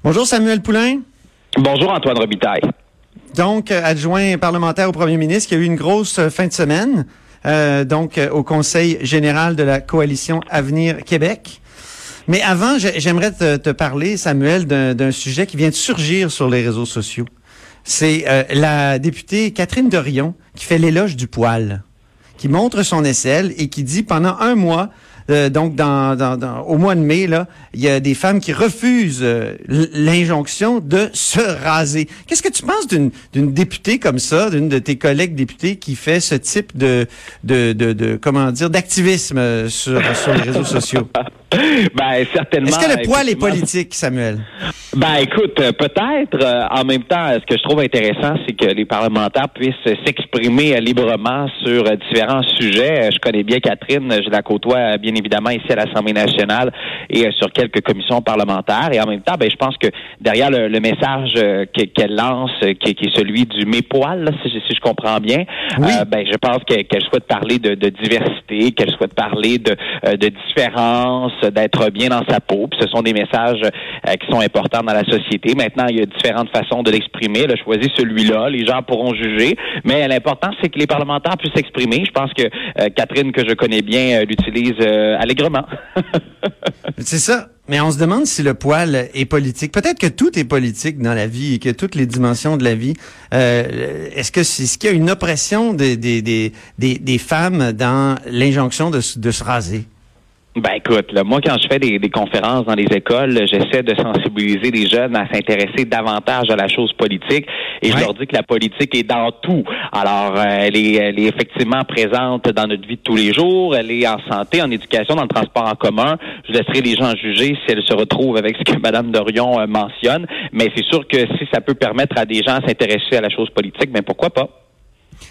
Bonjour Samuel Poulain. Bonjour Antoine Robitaille. Donc, euh, adjoint parlementaire au premier ministre, qui a eu une grosse euh, fin de semaine, euh, donc au Conseil général de la coalition Avenir Québec. Mais avant, j'aimerais te, parler, Samuel, d'un sujet qui vient de surgir sur les réseaux sociaux. C'est la députée Catherine Dorion qui fait l'éloge du poil, qui montre son aisselle et qui dit pendant un mois, euh, donc, dans, dans, au mois de mai, là, il y a des femmes qui refusent euh, l'injonction de se raser. Qu'est-ce que tu penses d'une députée comme ça, d'une de tes collègues députés qui fait ce type de, de, de, de comment dire, d'activisme euh, sur, sur les réseaux sociaux? ben, certainement. Est-ce que le poil est politique, Samuel? Ben, écoute, peut-être. en même temps, ce que je trouve intéressant, c'est que les parlementaires puissent s'exprimer librement sur différents sujets. Je connais bien Catherine, je la côtoie bien évidemment ici à l'Assemblée nationale et euh, sur quelques commissions parlementaires. Et en même temps, ben, je pense que derrière le, message euh, qu'elle lance, euh, qui, est celui du mépoil, si, si, je comprends bien, ben, je pense qu'elle souhaite parler de, diversité, qu'elle souhaite parler de, de différence, d'être bien dans sa peau. Puis ce sont des messages qui sont importants dans la société. Maintenant, il y a différentes façons de l'exprimer. Elle a choisi celui-là. Les gens pourront juger. Mais l'important, c'est que les parlementaires puissent s'exprimer. Je pense que Catherine, que je connais bien, l'utilise euh, allègrement. c'est ça. Mais on se demande si le poil est politique. Peut-être que tout est politique dans la vie et que toutes les dimensions de la vie. Euh, est-ce que c'est ce qu'il y a une oppression des, des, des, des femmes dans l'injonction de, de se raser? Ben écoute, là, moi quand je fais des, conférences dans les écoles, j'essaie de sensibiliser les jeunes à s'intéresser davantage à la chose politique et je leur dis que la politique est dans tout. Alors euh, elle, est, elle est effectivement présente dans notre vie de tous les jours, elle est en santé, en éducation, dans le transport en commun. Je laisserai les gens juger si elles se retrouvent avec ce que Madame Dorion euh, mentionne, mais c'est sûr que si ça peut permettre à des gens à s'intéresser à la chose politique, ben pourquoi pas?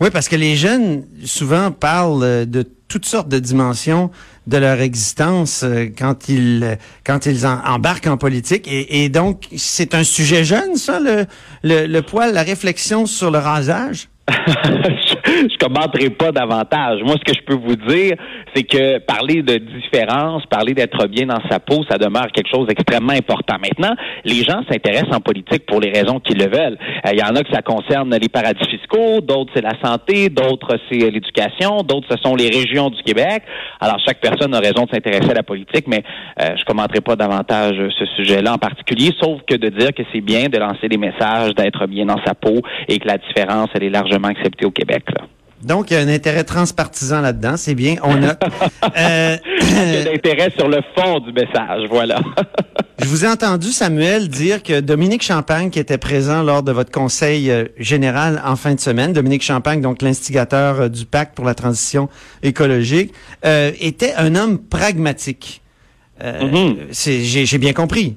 Oui, parce que les jeunes souvent parlent euh, de toutes sortes de dimensions de leur existence euh, quand ils quand ils embarquent en politique. Et, donc c'est un sujet jeune ça le, le le poil la réflexion sur le rasage? je commenterai pas davantage. Moi, ce que je peux vous dire, c'est que parler de différence, parler d'être bien dans sa peau, ça demeure quelque chose d'extrêmement important. Maintenant, les gens s'intéressent en politique pour les raisons qu'ils le veulent. Euh, il y en a que ça concerne les paradis fiscaux, d'autres c'est la santé, d'autres c'est l'éducation, d'autres ce sont les régions du Québec. Alors, chaque personne a raison de s'intéresser à la politique, mais euh, je commenterai pas davantage ce sujet-là en particulier, sauf que de dire que c'est bien de lancer des messages, d'être bien dans sa peau et que la différence, elle est largement acceptée au Québec. Donc, il y a un intérêt transpartisan là-dedans. C'est bien. On a. Euh, il y a un intérêt sur le fond du message. Voilà. Je vous ai entendu, Samuel, dire que Dominique Champagne, qui était présent lors de votre conseil euh, général en fin de semaine, Dominique Champagne, donc l'instigateur euh, du pacte pour la transition écologique, était un homme pragmatique. Mm-hmm. J'ai bien compris.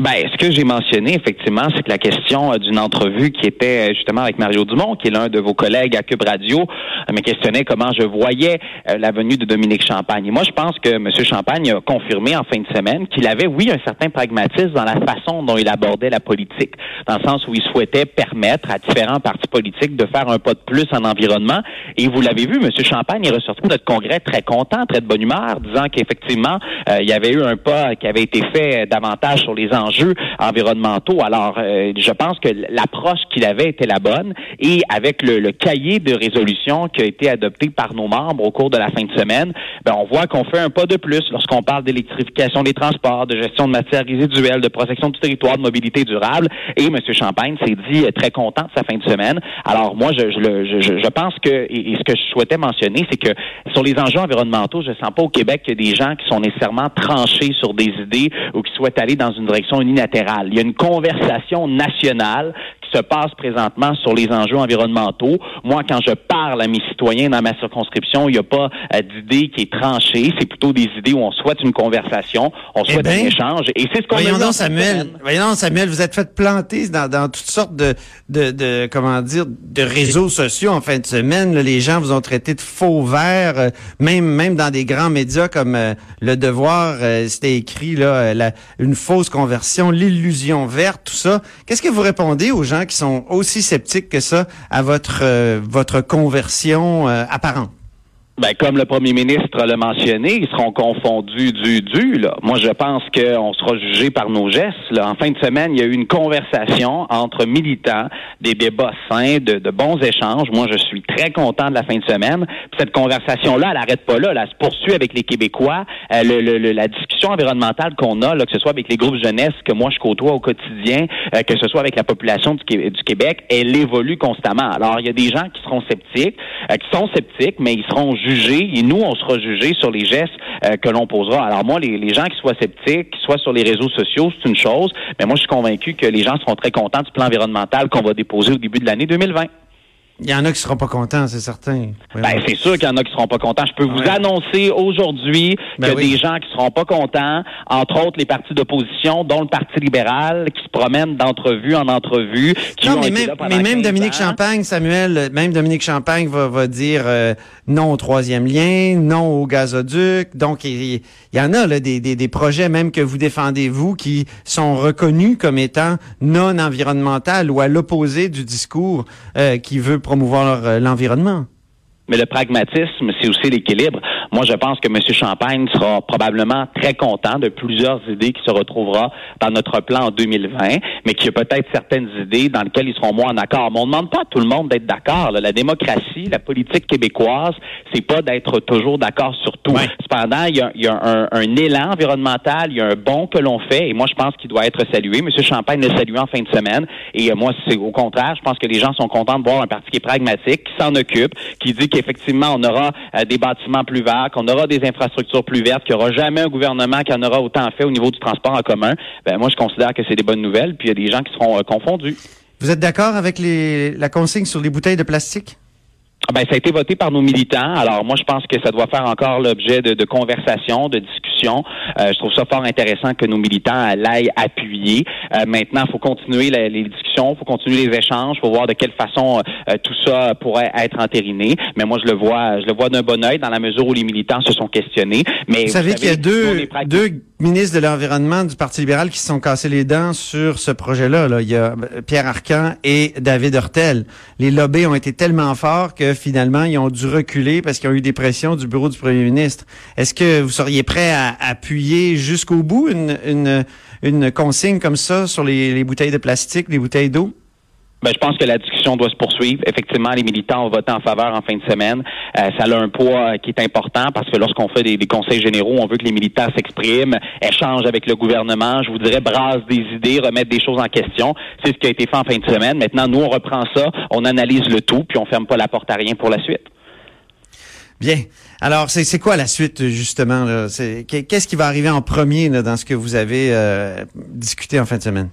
Ben, ce que j'ai mentionné, effectivement, c'est que la question euh, d'une entrevue qui était euh, justement avec Mario Dumont, qui est l'un de vos collègues à Cube Radio, euh, me questionnait comment je voyais la venue de Dominique Champagne. Et moi, je pense que M. Champagne a confirmé en fin de semaine qu'il avait, oui, un certain pragmatisme dans la façon dont il abordait la politique, dans le sens où il souhaitait permettre à différents partis politiques de faire un pas de plus en environnement. Et vous l'avez vu, M. Champagne est ressorti de notre congrès très content, très de bonne humeur, disant qu'effectivement, il y avait eu un pas qui avait été fait davantage sur les enjeux enjeux environnementaux. Alors, euh, je pense que l'approche qu'il avait était la bonne et avec le, cahier de résolution qui a été adopté par nos membres au cours de la fin de semaine, ben, on voit qu'on fait un pas de plus lorsqu'on parle d'électrification des transports, de gestion de matières résiduelles, de protection du territoire, de mobilité durable. Et M. Champagne s'est dit très content de sa fin de semaine. Alors, moi, je, je, je, je pense que, et, ce que je souhaitais mentionner, c'est que sur les enjeux environnementaux, je ne sens pas au Québec qu'il y a des gens qui sont nécessairement tranchés sur des idées ou qui souhaitent aller dans une direction unilatérale. Il y a une conversation nationale se passe présentement sur les enjeux environnementaux. Moi, quand je parle à mes citoyens dans ma circonscription, il n'y a pas euh, d'idée qui est tranchée. C'est plutôt des idées où on souhaite une conversation, on Eh souhaite ben, un échange. Et c'est ce qu'on Voyons donc, Samuel. Voyons donc, Samuel, vous êtes fait planter dans, dans toutes sortes de, de, de, comment dire, de réseaux sociaux en fin de semaine. là. les gens vous ont traité de faux verts, euh, même, même dans des grands médias comme euh, Le Devoir, c'était écrit là, la- une fausse conversion, l'illusion verte, tout ça. Qu'est-ce que vous répondez aux gens qui sont aussi sceptiques que ça à votre, euh, votre conversion euh, apparente? Ben, comme le premier ministre l'a mentionné, ils seront confondus du du. Là. Moi, je pense qu'on sera jugé par nos gestes. Là. En fin de semaine, il y a eu une conversation entre militants, des débats sains, de, de bons échanges. Moi, je suis très content de la fin de semaine. Cette conversation-là, elle n'arrête pas là. Elle se poursuit avec les Québécois. Euh, le- le- la discussion environnementale qu'on a, là, que ce soit avec les groupes jeunesse que moi je côtoie au quotidien, euh, que ce soit avec la population du, du Québec, elle évolue constamment. Alors, il y a des gens qui seront sceptiques, euh, qui sont sceptiques, mais ils seront et nous, on sera jugés sur les gestes euh, que l'on posera. Alors moi, les, les gens qui soient sceptiques, qui soient sur les réseaux sociaux, c'est une chose, mais moi, je suis convaincu que les gens seront très contents du plan environnemental qu'on va déposer au début de l'année 2020. Il y en a qui seront pas contents, c'est certain. Ben, c'est sûr qu'il y en a qui seront pas contents. Je peux vous annoncer aujourd'hui Ben que des gens qui seront pas contents, entre autres les partis d'opposition, dont le Parti libéral, qui se promènent d'entrevue en entrevue. Qui Non, ont mais été même, là mais même 15 Dominique ans. Champagne, Samuel, même Dominique Champagne va, va dire euh, non au troisième lien, non au gazoduc. Donc, il, il y en a là, des, des, des projets même que vous défendez, vous, qui sont reconnus comme étant non environnemental ou à l'opposé du discours euh, qui veut promouvoir euh, l'environnement. Mais le pragmatisme, c'est aussi l'équilibre. Moi, je pense que M. Champagne sera probablement très content de plusieurs idées qui se retrouvera dans notre plan en 2020, mais qu'il y a peut-être certaines idées dans lesquelles ils seront moins en accord. Mais on ne demande pas à tout le monde d'être d'accord. La démocratie, la politique québécoise, c'est pas d'être toujours d'accord sur tout. Ouais. Cependant, il y a, il y a un, un élan environnemental, il y a un bond que l'on fait, et moi, je pense qu'il doit être salué. M. Champagne l'a salué en fin de semaine, et euh, moi, c'est au contraire, je pense que les gens sont contents de voir un parti qui est pragmatique, qui s'en occupe, qui dit qu'effectivement, on aura euh, des bâtiments plus verts, qu'on aura des infrastructures plus vertes, qu'il n'y aura jamais un gouvernement qui en aura autant fait au niveau du transport en commun. Ben, moi, je considère que c'est des bonnes nouvelles, puis il y a des gens qui seront euh, confondus. Vous êtes d'accord avec les, la consigne sur les bouteilles de plastique? Ah Ben, ça a été voté par nos militants. Alors, moi, je pense que ça doit faire encore l'objet de, de conversations, de discussions. Euh, je trouve ça fort intéressant que nos militants l'aillent appuyer. Euh, maintenant, il faut continuer la- les discussions, il faut continuer les échanges, il faut voir de quelle façon euh, tout ça pourrait être entériné. Mais moi, je le vois, je le vois d'un bon œil dans la mesure où les militants se sont questionnés. Mais Vous savez qu'il y a deux, deux ministres de l'Environnement du Parti libéral qui se sont cassés les dents sur ce projet-là. Là. Il y a euh, Pierre Arcan et David Hurtel. Les lobbies ont été tellement forts que finalement, ils ont dû reculer parce qu'ils ont eu des pressions du bureau du premier ministre. Est-ce que vous seriez prêt à appuyer jusqu'au bout une, une, une consigne comme ça sur les, les bouteilles de plastique, les bouteilles d'eau? Ben, je pense que la discussion doit se poursuivre. Effectivement, les militants ont voté en faveur en fin de semaine. Euh, ça a un poids euh, qui est important parce que lorsqu'on fait des, des conseils généraux, on veut que les militants s'expriment, échangent avec le gouvernement, je vous dirais, brassent des idées, remettent des choses en question. C'est ce qui a été fait en fin de semaine. Maintenant, nous, on reprend ça, on analyse le tout, puis on ferme pas la porte à rien pour la suite. Bien. Alors, c'est quoi la suite, justement? Qu'est-ce qui va arriver en premier dans ce que vous avez euh, discuté en fin de semaine?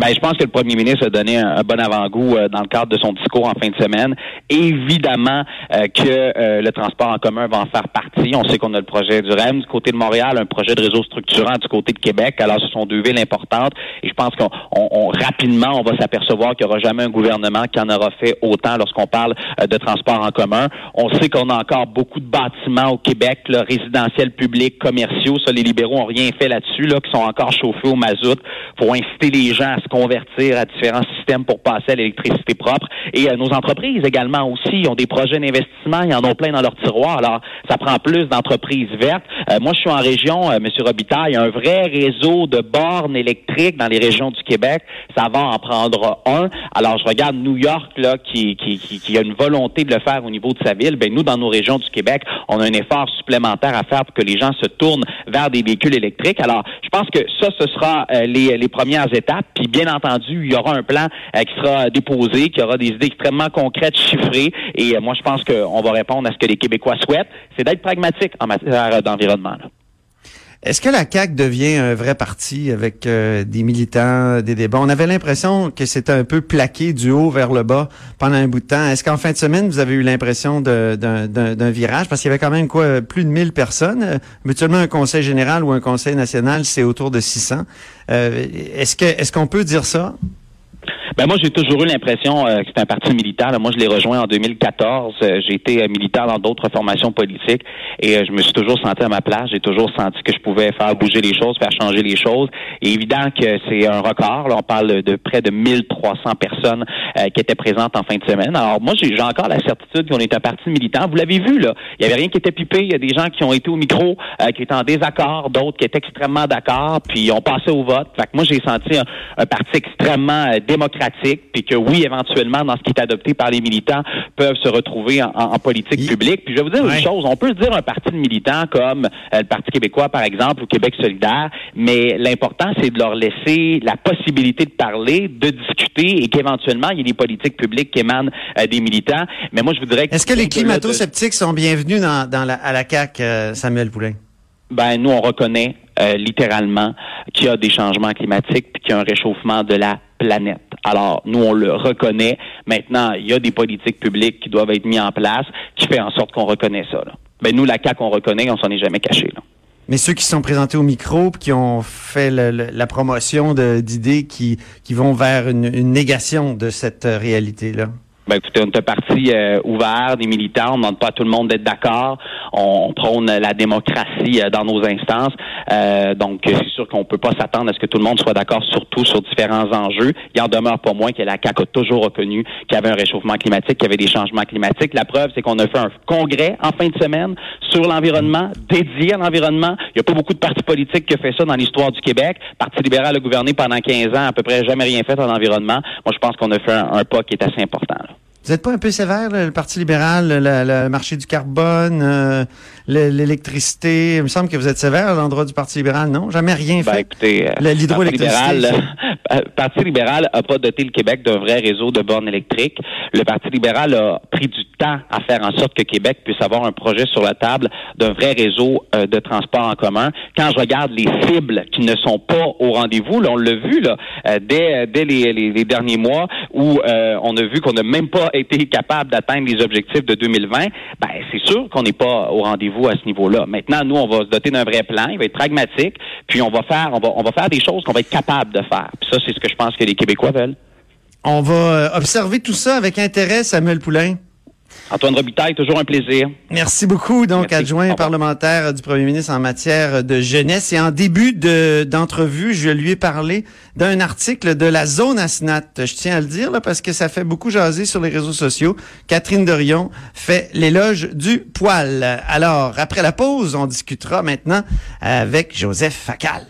Ben, je pense que le premier ministre a donné un, bon avant-goût euh, dans le cadre de son discours en fin de semaine. Évidemment euh, que euh, le transport en commun va en faire partie. On sait qu'on a le projet du REM du côté de Montréal, un projet de réseau structurant du côté de Québec. Alors, ce sont deux villes importantes. Et je pense qu'on on- on- rapidement, on va s'apercevoir qu'il n'y aura jamais un gouvernement qui en aura fait autant lorsqu'on parle euh, de transport en commun. On sait qu'on a encore beaucoup de bâtiments au Québec, là, résidentiels, publics, commerciaux. Ça, les libéraux ont rien fait là-dessus, là, qui sont encore chauffés au mazout. Faut inciter les gens à se convertir à différents systèmes pour passer à l'électricité propre. Et euh, nos entreprises également aussi ont des projets d'investissement, ils en ont plein dans leur tiroir. Alors, ça prend plus d'entreprises vertes. Euh, moi, je suis en région, euh, M. Robitaille, un vrai réseau de bornes électriques dans les régions du Québec. Ça va en prendre un. Alors, je regarde New York, là, qui, qui, qui, qui a une volonté de le faire au niveau de sa ville. Ben, nous, dans nos régions du Québec, on a un effort supplémentaire à faire pour que les gens se tournent vers des véhicules électriques. Alors, je pense que ça, ce sera euh, les, les premières étapes. Puis, bien entendu, il y aura un plan euh, qui sera déposé, qui aura des idées extrêmement concrètes, chiffrées. Et euh, moi, je pense qu'on va répondre à ce que les Québécois souhaitent, c'est d'être pragmatique en matière d'environnement. Est-ce que la CAQ devient un vrai parti avec euh, des militants, des débats? On avait l'impression que c'était un peu plaqué du haut vers le bas pendant un bout de temps. Est-ce qu'en fin de semaine, vous avez eu l'impression d'un virage? Parce qu'il y avait quand même quoi, plus de 1000 personnes. Mutuellement, un conseil général ou un conseil national, c'est autour de 600. Euh, est-ce qu'on peut dire ça? Ben moi, j'ai toujours eu l'impression euh, que c'était un parti militaire. Moi, je l'ai rejoint en 2014. Euh, j'ai été euh, militaire dans d'autres formations politiques et je me suis toujours senti à ma place. J'ai toujours senti que je pouvais faire bouger les choses, faire changer les choses. Et évident que c'est un record. Là, on parle de près de 1300 personnes qui étaient présentes en fin de semaine. Alors moi, j'ai encore la certitude qu'on est un parti militant. Vous l'avez vu, là. Il y avait rien qui était pipé. Il y a des gens qui ont été au micro, qui étaient en désaccord, d'autres qui étaient extrêmement d'accord, puis on passait au vote. Fait que moi, j'ai senti un, un parti extrêmement démocratique, puis que oui, éventuellement, dans ce qui est adopté par les militants, peuvent se retrouver en, politique publique. Puis je vais vous dire une chose, on peut dire un parti de militants comme euh, le Parti québécois, par exemple, ou Québec solidaire, mais l'important, c'est de leur laisser la possibilité de parler, de discuter, et qu'éventuellement, il y ait des politiques publiques qui émanent euh, des militants. Mais moi, je voudrais... Est-ce que les climato-sceptiques sont bienvenus dans, la, à la CAQ, euh, Samuel Poulain? Ben, nous, on reconnaît littéralement qu'il y a des changements climatiques puis qu'il y a un réchauffement de la planète. Alors, nous, on le reconnaît. Maintenant, il y a des politiques publiques qui doivent être mises en place qui fait en sorte qu'on reconnaît ça. Là. Ben, nous, la CAQ, on reconnaît, on s'en est jamais caché. Là. Mais ceux qui sont présentés au micro, qui ont fait la promotion d'idées qui, qui vont vers une négation de cette réalité-là. Ben, écoutez, on est un parti euh, ouvert, des militants, on ne demande pas à tout le monde d'être d'accord. On, prône la démocratie euh, dans nos instances. Euh, donc, c'est sûr qu'on peut pas s'attendre à ce que tout le monde soit d'accord, surtout sur différents enjeux. Il en demeure pas moins que la CAQ a toujours reconnu qu'il y avait un réchauffement climatique, qu'il y avait des changements climatiques. La preuve, c'est qu'on a fait un congrès en fin de semaine sur l'environnement, dédié à l'environnement. Il n'y a pas beaucoup de partis politiques qui ont fait ça dans l'histoire du Québec. Le Parti libéral a gouverné pendant 15 ans, à peu près jamais rien fait en environnement. Moi, je pense qu'on a fait un, pas qui est assez important. Vous n'êtes pas un peu sévère, le Parti libéral, le, marché du carbone, euh, l'électricité? Il me semble que vous êtes sévère à l'endroit du Parti libéral, non? Jamais rien ben, fait. Écoutez, euh, L'hydroélectricité. Le Parti libéral n'a pas doté le Québec d'un vrai réseau de bornes électriques. Le Parti libéral a pris du temps à faire en sorte que Québec puisse avoir un projet sur la table d'un vrai réseau euh, de transport en commun. Quand je regarde les cibles qui ne sont pas au rendez-vous, on l'a vu là, dès, dès les, les, derniers mois où on a vu qu'on n'a même pas été capable d'atteindre les objectifs de 2020, ben c'est sûr qu'on n'est pas au rendez-vous à ce niveau-là. Maintenant, nous, on va se doter d'un vrai plan, il va être pragmatique, puis on va faire, on va, on va faire des choses qu'on va être capable de faire. Puis ça, c'est ce que je pense que les Québécois veulent. On va euh, observer tout ça avec intérêt, Samuel Poulain. Antoine Robitaille, toujours un plaisir. Merci beaucoup, donc adjoint parlementaire du premier ministre en matière de jeunesse. Et en début d'entrevue, je lui ai parlé d'un article de la zone Asnat. Je tiens à le dire là, parce que ça fait beaucoup jaser sur les réseaux sociaux. Catherine Dorion fait l'éloge du poil. Alors, après la pause, on discutera maintenant avec Joseph Facal.